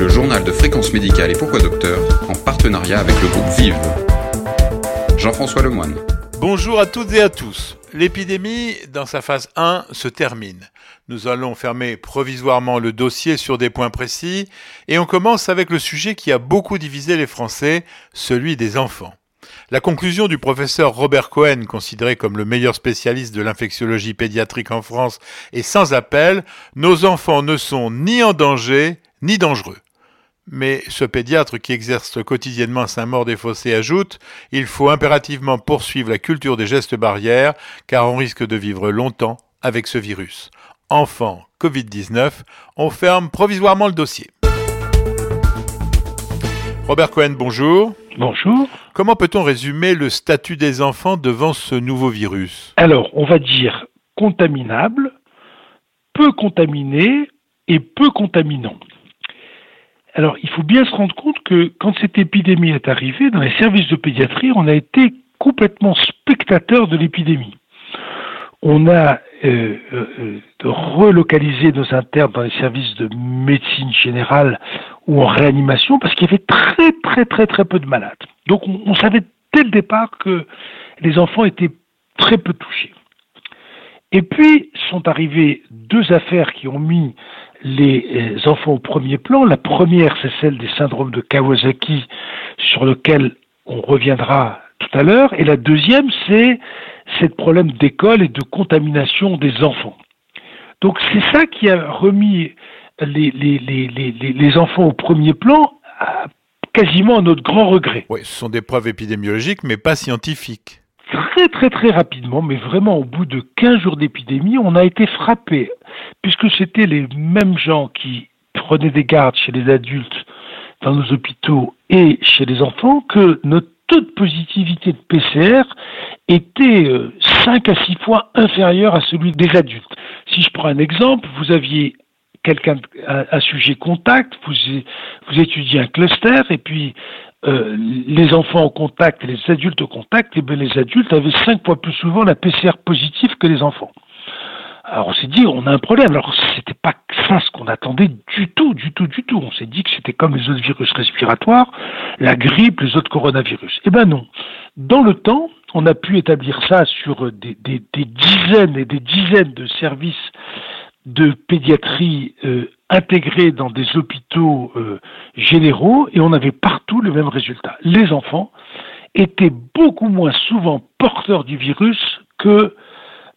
le journal de fréquence médicale et pourquoi docteur, en partenariat avec le groupe Vive. Jean-François Lemoine. Bonjour à toutes et à tous. L'épidémie, dans sa phase 1, se termine. Nous allons fermer provisoirement le dossier sur des points précis et on commence avec le sujet qui a beaucoup divisé les Français, celui des enfants. La conclusion du professeur Robert Cohen, considéré comme le meilleur spécialiste de l'infectiologie pédiatrique en France, est sans appel. Nos enfants ne sont ni en danger, ni dangereux. Mais ce pédiatre qui exerce quotidiennement Saint-Maur-des-Fossés ajoute Il faut impérativement poursuivre la culture des gestes barrières, car on risque de vivre longtemps avec ce virus. Enfant Covid-19, on ferme provisoirement le dossier. Robert Cohen, bonjour. Bonjour. Comment peut-on résumer le statut des enfants devant ce nouveau virus? Alors, on va dire contaminable, peu contaminé et peu contaminant. Alors, il faut bien se rendre compte que quand cette épidémie est arrivée, dans les services de pédiatrie, on a été complètement spectateur de l'épidémie. On a euh, euh, relocalisé nos internes dans les services de médecine générale ou en réanimation parce qu'il y avait très très très très peu de malades. Donc on, on savait dès le départ que les enfants étaient très peu touchés. Et puis sont arrivées deux affaires qui ont mis les euh, enfants au premier plan. La première, c'est celle des syndromes de Kawasaki, sur lequel on reviendra tout à l'heure. Et la deuxième, c'est ce problème d'école et de contamination des enfants. Donc c'est ça qui a remis les, enfants au premier plan, quasiment à notre grand regret. Oui, ce sont des preuves épidémiologiques, mais pas scientifiques. Très très très rapidement, mais vraiment au bout de 15 jours d'épidémie, on a été frappé, puisque c'était les mêmes gens qui prenaient des gardes chez les adultes dans nos hôpitaux et chez les enfants, que notre taux de positivité de PCR était 5 euh, à 6 fois inférieur à celui des adultes. Si je prends un exemple, vous aviez quelqu'un, un, sujet contact, vous, vous étudiez un cluster, et puis euh, les enfants au contact les adultes au contact, et bien les adultes avaient 5 fois plus souvent la PCR positive que les enfants. Alors on s'est dit, on a un problème. Alors c'était pas ça ce qu'on attendait du tout, du tout, du tout. On s'est dit que c'était comme les autres virus respiratoires, la grippe, les autres coronavirus. Eh ben non. Dans le temps, on a pu établir ça sur des, dizaines et des dizaines de services de pédiatrie euh, intégrés dans des hôpitaux euh, généraux et on avait partout le même résultat. Les enfants étaient beaucoup moins souvent porteurs du virus que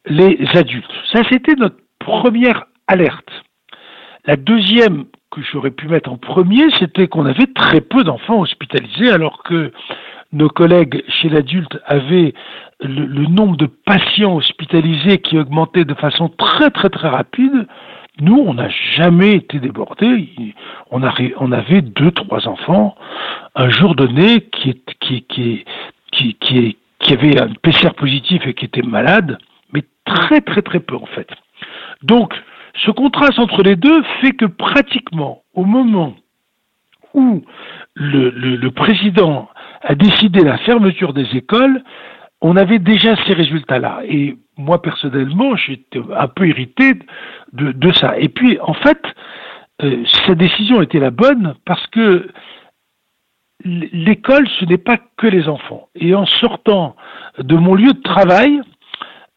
les adultes. Ça, c'était notre première alerte. La deuxième que j'aurais pu mettre en premier, c'était qu'on avait très peu d'enfants hospitalisés, alors que nos collègues chez l'adulte avaient le, nombre de patients hospitalisés qui augmentait de façon très très très rapide. Nous, on n'a jamais été débordés. On, avait deux, trois enfants un jour donné qui, qui, avait un PCR positif et qui était malade mais très très très peu en fait. Donc, ce contraste entre les deux fait que pratiquement au moment où le, président a décidé la fermeture des écoles, on avait déjà ces résultats-là. Moi, personnellement, j'étais un peu irrité de, ça. Et puis, en fait, euh, décision était la bonne parce que l'école, ce n'est pas que les enfants. Et en sortant de mon lieu de travail,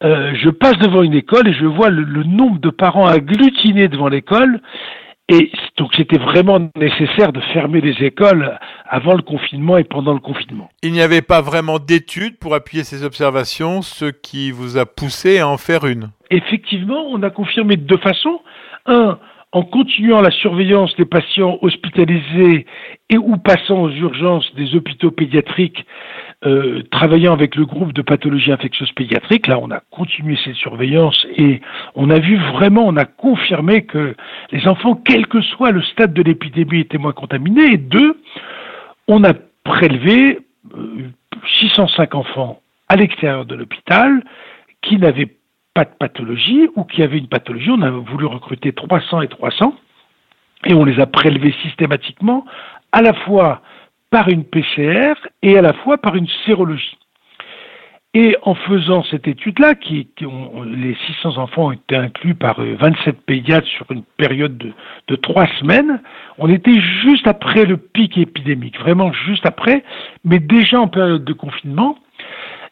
euh, je passe devant une école et je vois le, nombre de parents agglutinés devant l'école. Et donc c'était vraiment nécessaire de fermer les écoles avant le confinement et pendant le confinement. Il n'y avait pas vraiment d'études pour appuyer ces observations, ce qui vous a poussé à en faire une? Effectivement, on a confirmé de deux façons. Un, en continuant la surveillance des patients hospitalisés et ou passant aux urgences des hôpitaux pédiatriques, euh, travaillant avec le groupe de pathologie infectieuse pédiatrique, là on a continué cette surveillance et on a vu vraiment, on a confirmé que les enfants, quel que soit le stade de l'épidémie, étaient moins contaminés. Et deux, on a prélevé 605 euh, enfants à l'extérieur de l'hôpital qui n'avaient pas de pathologie ou qui avaient une pathologie. On a voulu recruter 300 et 300 et on les a prélevés systématiquement à la fois par une PCR et à la fois par une sérologie. Et en faisant cette étude-là, qui, les 600 enfants ont été inclus par 27 euh, pédiatres sur une période de, de trois semaines, on était juste après le pic épidémique, vraiment juste après, mais déjà en période de confinement.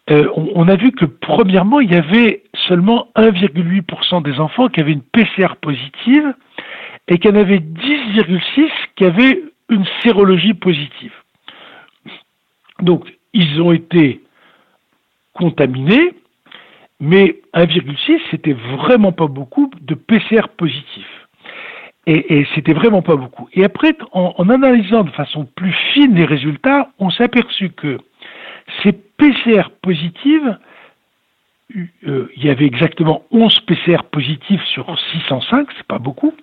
Euh, on, a vu que premièrement, il y avait seulement 1,8% des enfants qui avaient une PCR positive et qu'il y en avait 10,6 qui avaient une sérologie positive. Donc, ils ont été contaminés, mais 1,6, c'était vraiment pas beaucoup de PCR positifs. Et, c'était vraiment pas beaucoup. Et après, en, en, analysant de façon plus fine les résultats, on s'est aperçu que ces PCR positives, euh, il y avait exactement 11 PCR positifs sur 605, c'est pas beaucoup.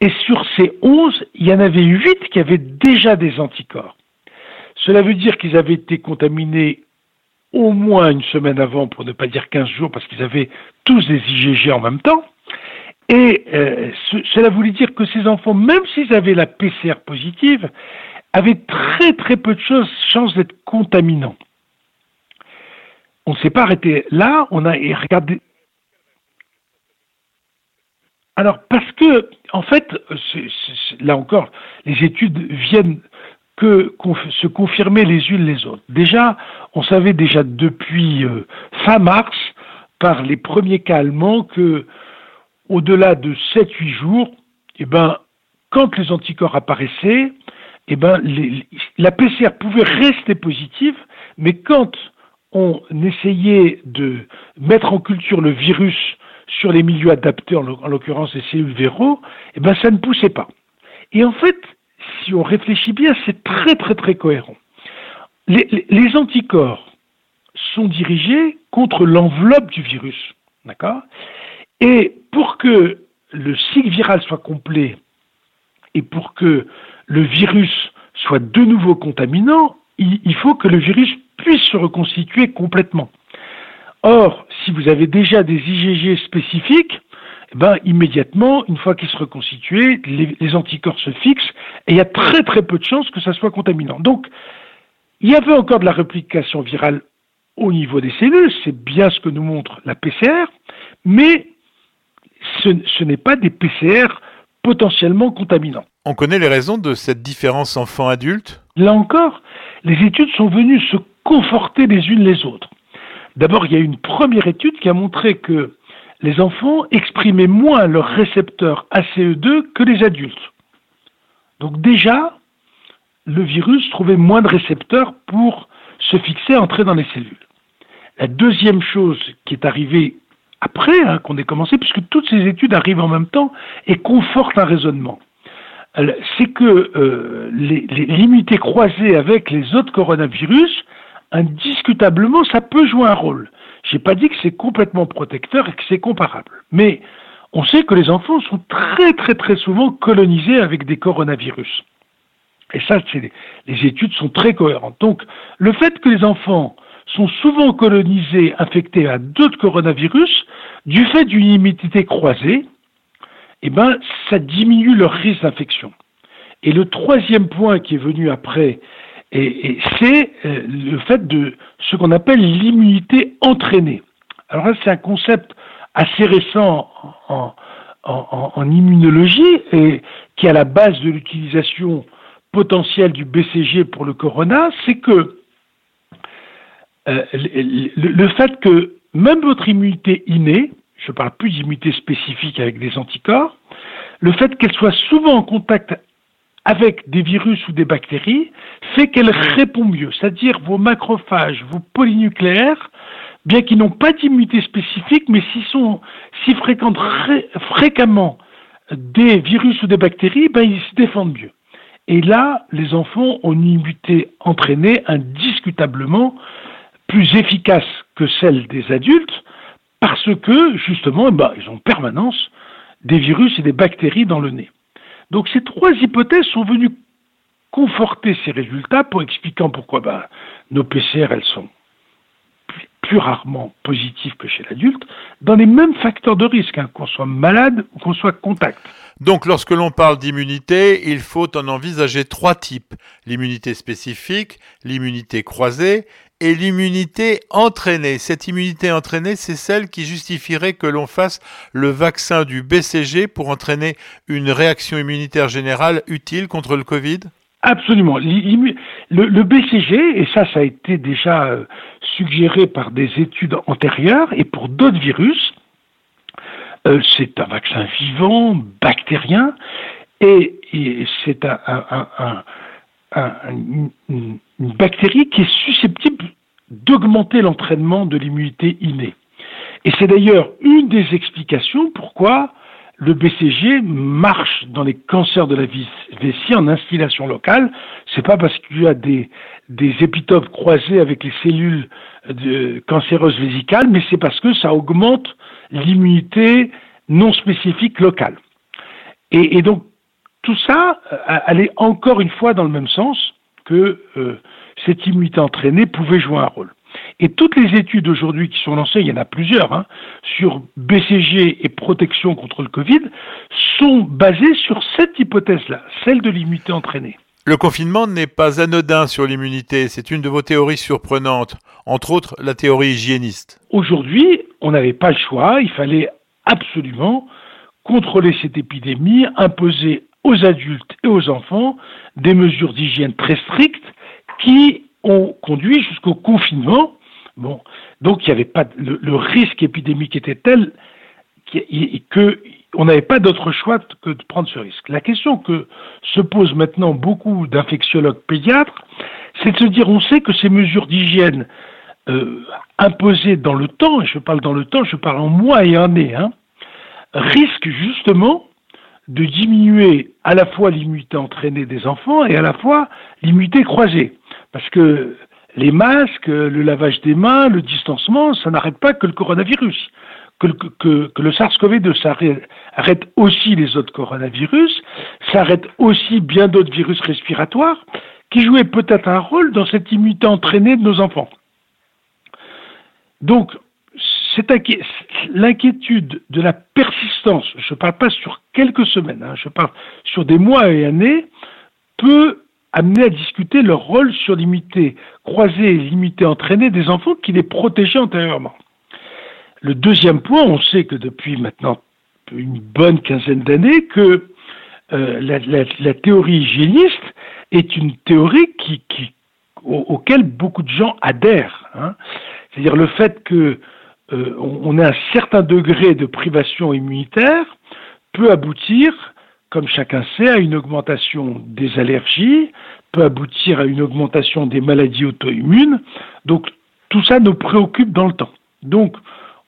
Et sur ces 11, il y en avait 8 qui avaient déjà des anticorps. Cela veut dire qu'ils avaient été contaminés au moins une semaine avant, pour ne pas dire 15 jours, parce qu'ils avaient tous des IgG en même temps. Et euh, cela voulait dire que ces enfants, même s'ils avaient la PCR positive, avaient très très peu de chances d'être contaminants. On ne s'est pas arrêté là, on a regardé. Alors parce que, en fait, là encore, les études viennent que se confirmer les unes les autres. Déjà, on savait déjà depuis euh, fin mars, par les premiers cas allemands, que au-delà de 7-8 jours, eh ben, quand les anticorps apparaissaient, eh ben, la PCR pouvait rester positive, mais quand on essayait de mettre en culture le virus sur les milieux adaptés, en l'occurrence les cellules véro, eh ben, ça ne poussait pas. Et en fait, si on réfléchit bien, c'est très très très cohérent. Les, anticorps sont dirigés contre l'enveloppe du virus, d'accord? Et pour que le cycle viral soit complet et pour que le virus soit de nouveau contaminant, il, faut que le virus puisse se reconstituer complètement. Or, si vous avez déjà des IgG spécifiques, ben, immédiatement, une fois qu'ils se reconstituent, les, les, anticorps se fixent et il y a très très peu de chances que ça soit contaminant. Donc, il y avait encore de la réplication virale au niveau des cellules, c'est bien ce que nous montre la PCR, mais ce, ce n'est pas des PCR potentiellement contaminants. On connaît les raisons de cette différence enfant-adulte? Là encore, les études sont venues se conforter les unes les autres. D'abord, il y a une première étude qui a montré que les enfants exprimaient moins leur récepteur ACE2 que les adultes. Donc déjà, le virus trouvait moins de récepteurs pour se fixer, entrer dans les cellules. La deuxième chose qui est arrivée après hein, qu'on ait commencé, puisque toutes ces études arrivent en même temps et confortent un raisonnement, c'est que euh, l'immunité croisée avec les autres coronavirus, indiscutablement, ça peut jouer un rôle. J'ai pas dit que c'est complètement protecteur et que c'est comparable. Mais on sait que les enfants sont très très très souvent colonisés avec des coronavirus. Et ça, les, les études sont très cohérentes. Donc, le fait que les enfants sont souvent colonisés, infectés à d'autres coronavirus, du fait d'une immunité croisée, eh ben, ça diminue leur risque d'infection. Et le troisième point qui est venu après, et, c'est euh, le fait de ce qu'on appelle l'immunité entraînée. Alors là, c'est un concept assez récent en, immunologie et qui est à la base de l'utilisation potentielle du BCG pour le corona, c'est que euh, le, le, fait que même votre immunité innée, je ne parle plus d'immunité spécifique avec des anticorps, le fait qu'elle soit souvent en contact avec des virus ou des bactéries fait qu'elle répond mieux. C'est-à-dire vos macrophages, vos polynucléaires, bien qu'ils n'ont pas d'immunité spécifique, mais s'ils sont, s'ils fréquentent fréquemment des virus ou des bactéries, ben, ils se défendent mieux. Et là, les enfants ont une immunité entraînée indiscutablement plus efficace que celle des adultes, parce que justement, ben, ils ont en permanence des virus et des bactéries dans le nez. Donc ces trois hypothèses sont venues conforter ces résultats pour expliquant pourquoi ben, nos PCR, elles sont plus rarement positives que chez l'adulte, dans les mêmes facteurs de risque, hein, qu'on soit malade ou qu'on soit contact. Donc lorsque l'on parle d'immunité, il faut en envisager trois types. L'immunité spécifique, l'immunité croisée et l'immunité entraînée. Cette immunité entraînée, c'est celle qui justifierait que l'on fasse le vaccin du BCG pour entraîner une réaction immunitaire générale utile contre le Covid? Absolument. Le, BCG, et ça, ça a été déjà euh, suggéré par des études antérieures et pour d'autres virus, euh, c'est un vaccin vivant, bactérien, et, c'est une, bactérie qui est susceptible d'augmenter l'entraînement de l'immunité innée. Et c'est d'ailleurs une des explications pourquoi le BCG marche dans les cancers de la vessie en installation locale. C'est pas parce qu'il y a des, des épitopes croisés avec les cellules de, cancéreuses vésicales, mais c'est parce que ça augmente l'immunité non spécifique locale. Et, donc tout ça euh, allait encore une fois dans le même sens que euh, cette immunité entraînée pouvait jouer un rôle. Et toutes les études aujourd'hui qui sont lancées, il y en a plusieurs, hein, sur BCG et protection contre le Covid, sont basées sur cette hypothèse-là, celle de l'immunité entraînée. Le confinement n'est pas anodin sur l'immunité, c'est une de vos théories surprenantes, entre autres la théorie hygiéniste. Aujourd'hui, on n'avait pas le choix, il fallait absolument contrôler cette épidémie, imposer aux adultes et aux enfants des mesures d'hygiène très strictes qui ont conduit jusqu'au confinement. Bon, donc il n'y avait pas le, risque épidémique était tel qu'on n'avait pas d'autre choix que de prendre ce risque. La question que se posent maintenant beaucoup d'infectiologues pédiatres, c'est de se dire on sait que ces mesures d'hygiène euh, imposées dans le temps, et je parle dans le temps, je parle en mois et années, hein, risquent justement de diminuer à la fois l'immunité entraînée des enfants et à la fois l'immunité croisée. Parce que les masques, le lavage des mains, le distancement, ça n'arrête pas que le coronavirus. Que, le SARS-CoV-2 arrête aussi les autres coronavirus, ça arrête aussi bien d'autres virus respiratoires qui jouaient peut-être un rôle dans cette immunité entraînée de nos enfants. Donc, l'inquiétude de la persistance, je ne parle pas sur quelques semaines, hein, je parle sur des mois et années, peut amener à discuter leur rôle sur l'immunité croisée et l'immunité entraînée des enfants qui les protégeaient antérieurement. Le deuxième point, on sait que depuis maintenant une bonne quinzaine d'années que euh, la, théorie hygiéniste est une théorie qui, auquel beaucoup de gens adhèrent. Hein. C'est-à-dire le fait que euh, on, a un certain degré de privation immunitaire peut aboutir, comme chacun sait, à une augmentation des allergies, peut aboutir à une augmentation des maladies auto-immunes. Donc tout ça nous préoccupe dans le temps. Donc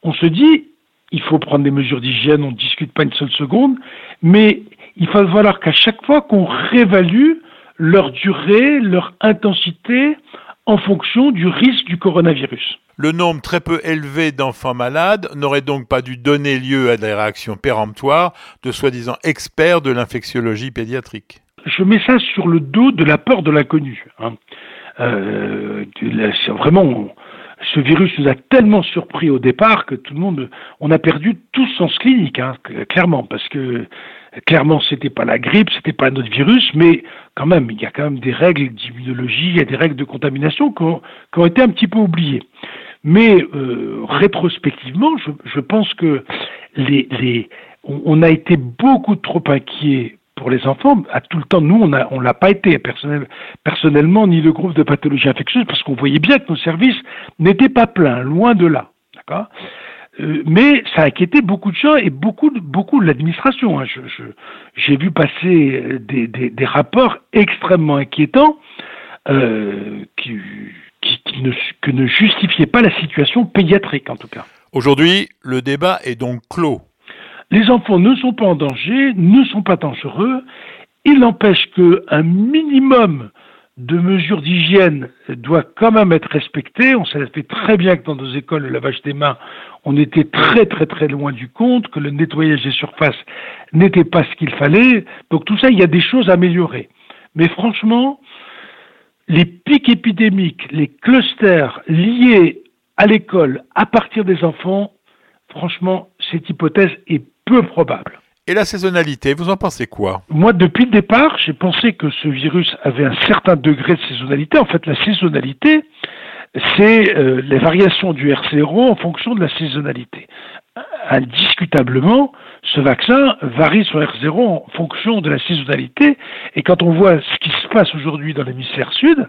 on se dit, il faut prendre des mesures d'hygiène, on ne discute pas une seule seconde, mais il va falloir qu'à chaque fois qu'on réévalue leur durée, leur intensité en fonction du risque du coronavirus. Le nombre très peu élevé d'enfants malades n'aurait donc pas dû donner lieu à des réactions péremptoires de soi-disant experts de l'infectiologie pédiatrique. Je mets ça sur le dos de la peur de l'inconnu. Hein. Euh, vraiment, ce virus nous a tellement surpris au départ que tout le monde, on a perdu tout sens clinique, hein, clairement, parce que clairement c'était pas la grippe, c'était pas un autre virus, mais quand même, il y a quand même des règles d'immunologie, il y a des règles de contamination qui ont été un petit peu oubliées. Mais euh, rétrospectivement, je, je, pense que les, les, on, a été beaucoup trop inquiets pour les enfants. À tout le temps, nous, on ne on l'a pas été personnel, personnellement, ni le groupe de pathologie infectieuse, parce qu'on voyait bien que nos services n'étaient pas pleins, loin de là. D'accord? Euh, mais ça a inquiété beaucoup de gens et beaucoup, beaucoup de l'administration. Hein. J'ai je, vu passer des, des, des, rapports extrêmement inquiétants euh, qui, qui, ne, que ne justifiait pas la situation pédiatrique en tout cas. Aujourd'hui, le débat est donc clos. Les enfants ne sont pas en danger, ne sont pas dangereux. Il n'empêche qu'un minimum de mesures d'hygiène doit quand même être respecté. On savait très bien que dans nos écoles, le lavage des mains, on était très très très loin du compte, que le nettoyage des surfaces n'était pas ce qu'il fallait. Donc tout ça, il y a des choses à améliorer. Mais franchement, les pics épidémiques, les clusters liés à l'école à partir des enfants, franchement, cette hypothèse est peu probable. Et la saisonnalité, vous en pensez quoi? Moi, depuis le départ, j'ai pensé que ce virus avait un certain degré de saisonnalité. En fait, la saisonnalité, c'est euh, les variations du R0 en fonction de la saisonnalité. Indiscutablement, ce vaccin varie son R0 en fonction de la saisonnalité. Et quand on voit ce qui se passe aujourd'hui dans l'hémisphère sud,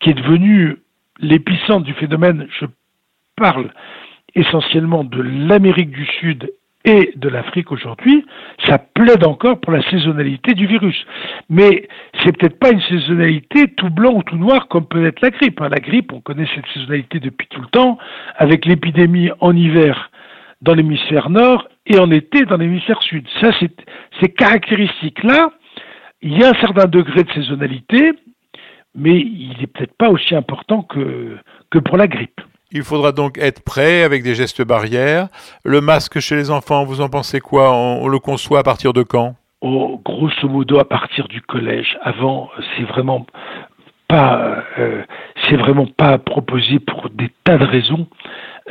qui est devenu l'épicentre du phénomène, je parle essentiellement de l'Amérique du Sud et de l'Afrique aujourd'hui, ça plaide encore pour la saisonnalité du virus. Mais c'est peut-être pas une saisonnalité tout blanc ou tout noir comme peut être la grippe. Hein. La grippe, on connaît cette saisonnalité depuis tout le temps, avec l'épidémie en hiver dans l'hémisphère nord et en été dans l'hémisphère sud. Ça, ces caractéristiques-là, il y a un certain degré de saisonnalité, mais il n'est peut-être pas aussi important que, que pour la grippe. Il faudra donc être prêt avec des gestes barrières. Le masque chez les enfants, vous en pensez quoi? On, le conçoit à partir de quand? Oh, Grosso modo, à partir du collège. Avant, c'est vraiment pas, euh, c'est vraiment pas proposé pour des tas de raisons.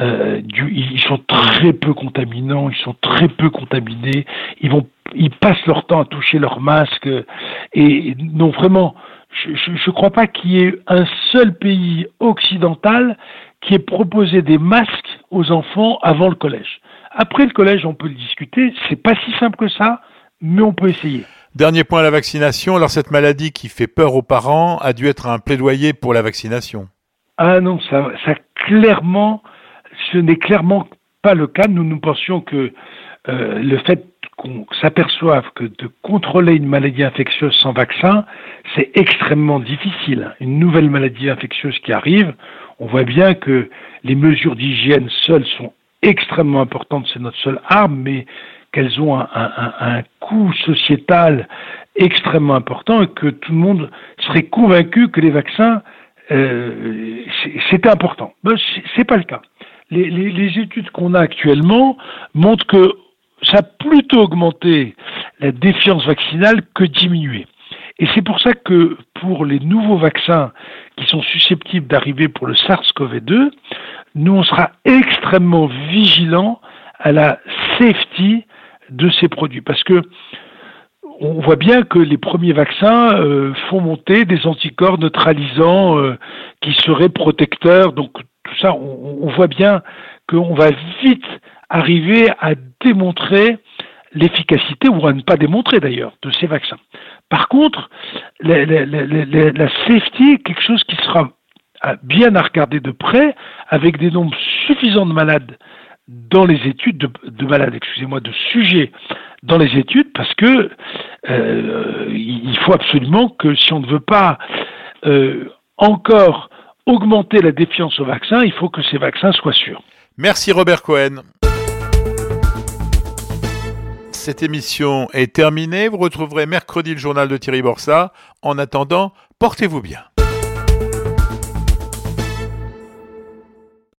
Euh, du, ils sont très peu contaminants, ils sont très peu contaminés. Ils vont, ils passent leur temps à toucher leur masque et non vraiment. Je ne crois pas qu'il y ait un seul pays occidental qui ait proposé des masques aux enfants avant le collège. Après le collège, on peut le discuter. C'est pas si simple que ça, mais on peut essayer. Dernier point, la vaccination. Alors cette maladie qui fait peur aux parents a dû être un plaidoyer pour la vaccination. Ah non, ça, ça clairement, ce n'est clairement pas le cas. Nous nous pensions que euh, le fait qu'on s'aperçoive que de contrôler une maladie infectieuse sans vaccin, c'est extrêmement difficile. Une nouvelle maladie infectieuse qui arrive, on voit bien que les mesures d'hygiène seules sont extrêmement importantes, c'est notre seule arme, mais qu'elles ont un, coût sociétal extrêmement important et que tout le monde serait convaincu que les vaccins, euh, c'était important. Ben, c'est pas le cas. Les, études qu'on a actuellement montrent que ça a plutôt augmenté la défiance vaccinale que diminué. Et c'est pour ça que pour les nouveaux vaccins qui sont susceptibles d'arriver pour le SARS-CoV-2, nous on sera extrêmement vigilants à la safety de ces produits parce que on voit bien que les premiers vaccins euh, font monter des anticorps neutralisants euh, qui seraient protecteurs. Donc tout ça, on, voit bien qu'on va vite arriver à démontrer l'efficacité, ou à ne pas démontrer d'ailleurs, de ces vaccins. Par contre, la, safety est quelque chose qui sera bien à regarder de près, avec des nombres suffisants de malades dans les études, de, malades, excusez-moi, de sujets dans les études, parce que euh, il faut absolument que si on ne veut pas euh, encore augmenter la défiance aux vaccins, il faut que ces vaccins soient sûrs. Merci Robert Cohen. Cette émission est terminée. Vous retrouverez mercredi le journal de Thierry Borsa. En attendant, portez-vous bien.